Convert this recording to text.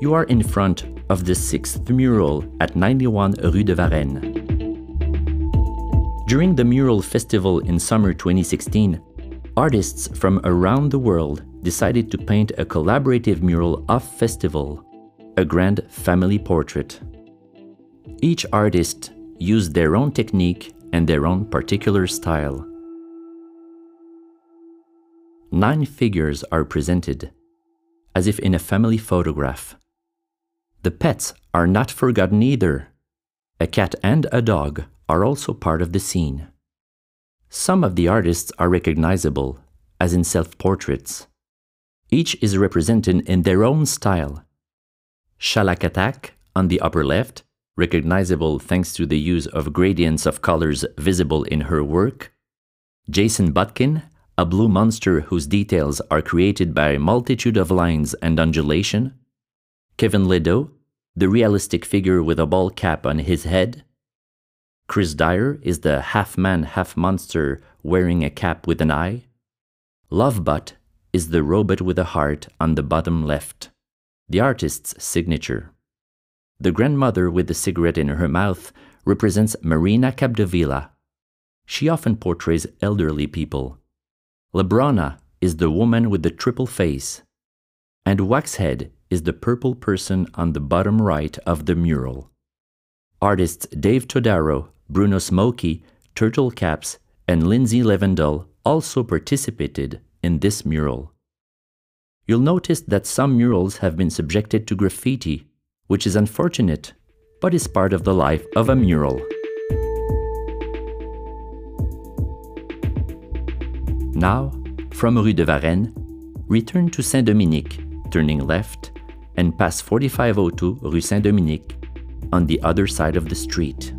You are in front of the sixth mural at 91 Rue de Varenne. During the Mural Festival in summer 2016, artists from around the world decided to paint a collaborative mural of festival, a grand family portrait. Each artist used their own technique and their own particular style. Nine figures are presented, as if in a family photograph. The pets are not forgotten either. A cat and a dog are also part of the scene. Some of the artists are recognizable, as in self portraits. Each is represented in their own style. Shalak Attack, on the upper left, recognizable thanks to the use of gradients of colors visible in her work. Jason Botkin, a blue monster whose details are created by a multitude of lines and undulation. Kevin Ledo, the realistic figure with a ball cap on his head. Chris Dyer is the half man, half monster wearing a cap with an eye. Lovebot is the robot with a heart on the bottom left, the artist's signature. The grandmother with the cigarette in her mouth represents Marina Capdevila. She often portrays elderly people. Lebrona is the woman with the triple face, and Waxhead is the purple person on the bottom right of the mural. Artists Dave Todaro, Bruno Smoky, Turtle Caps, and Lindsay Levendel also participated in this mural. You'll notice that some murals have been subjected to graffiti, which is unfortunate, but is part of the life of a mural. Now, from Rue de Varenne, return to Saint-Dominique, turning left, and pass 4502 Rue Saint-Dominique on the other side of the street.